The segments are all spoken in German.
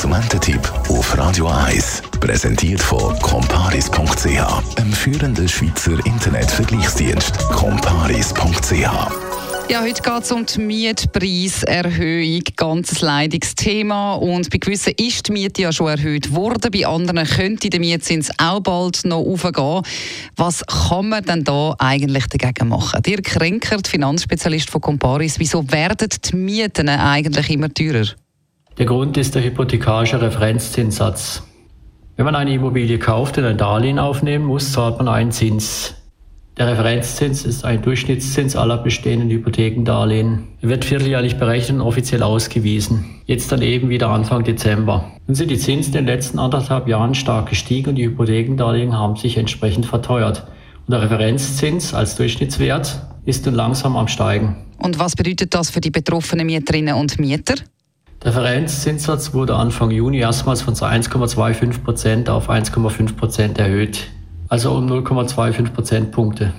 Konsumententipp auf Radio 1. Präsentiert von comparis.ch, einem führenden Schweizer Internetvergleichsdienst. comparis.ch ja, heute geht es um die Mietpreiserhöhung. Ganz leidiges Thema. Und bei gewissen ist die Miete ja schon erhöht worden. Bei anderen könnte der Mietzins auch bald noch aufgehen. Was kann man denn da eigentlich dagegen machen? Dirk Kränker, Finanzspezialist von Comparis, wieso werden die Mieten eigentlich immer teurer? Der Grund ist der hypothekarische Referenzzinssatz. Wenn man eine Immobilie kauft und ein Darlehen aufnehmen muss, zahlt man einen Zins. Der Referenzzins ist ein Durchschnittszins aller bestehenden Hypothekendarlehen. Er wird vierteljährlich berechnet und offiziell ausgewiesen. Jetzt dann eben wieder Anfang Dezember. Nun sind die Zinsen in den letzten anderthalb Jahren stark gestiegen und die Hypothekendarlehen haben sich entsprechend verteuert. Und der Referenzzins als Durchschnittswert ist nun langsam am Steigen. Und was bedeutet das für die betroffenen Mieterinnen und Mieter? Der Referenzzinssatz wurde Anfang Juni erstmals von 1,25 Prozent auf 1,5 Prozent erhöht also um 0,25 Prozentpunkte.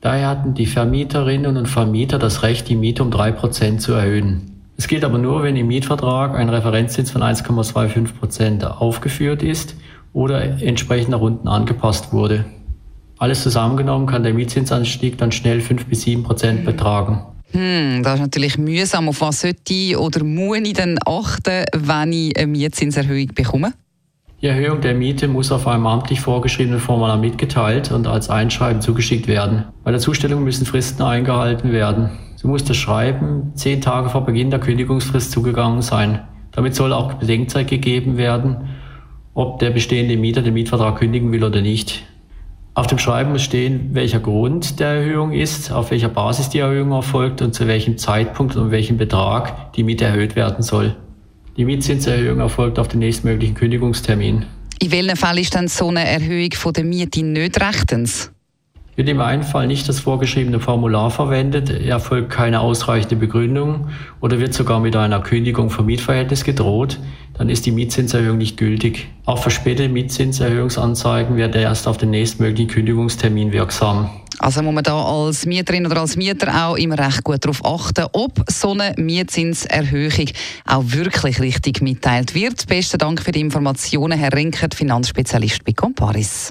Daher hatten die Vermieterinnen und Vermieter das Recht, die Miete um 3 Prozent zu erhöhen. Es geht aber nur, wenn im Mietvertrag ein Referenzzins von 1,25 Prozent aufgeführt ist oder entsprechend nach unten angepasst wurde. Alles zusammengenommen kann der Mietzinsanstieg dann schnell 5 bis 7 Prozent betragen. Hm, das ist natürlich mühsam. Auf was sollte ich oder muss ich denn achten, wenn ich eine Mietzinserhöhung bekomme? Die Erhöhung der Miete muss auf einem amtlich vorgeschriebenen Formular mitgeteilt und als Einschreiben zugeschickt werden. Bei der Zustellung müssen Fristen eingehalten werden. So muss das Schreiben zehn Tage vor Beginn der Kündigungsfrist zugegangen sein. Damit soll auch Bedenkzeit gegeben werden, ob der bestehende Mieter den Mietvertrag kündigen will oder nicht. Auf dem Schreiben muss stehen, welcher Grund der Erhöhung ist, auf welcher Basis die Erhöhung erfolgt und zu welchem Zeitpunkt und welchem Betrag die Miete erhöht werden soll. Die Mietzinserhöhung erfolgt auf den nächstmöglichen Kündigungstermin. In welchem Fall ist dann so eine Erhöhung von der Miete nicht rechtens? Wird im einen Fall nicht das vorgeschriebene Formular verwendet, erfolgt keine ausreichende Begründung oder wird sogar mit einer Kündigung vom Mietverhältnis gedroht, dann ist die Mietzinserhöhung nicht gültig. Auch verspätete Mietzinserhöhungsanzeigen werden erst auf den nächstmöglichen Kündigungstermin wirksam. Also muss man da als Mieterin oder als Mieter auch immer recht gut darauf achten, ob so eine Mietzinserhöhung auch wirklich richtig mitteilt wird. Besten Dank für die Informationen, Herr Rinkert, Finanzspezialist bei Comparis.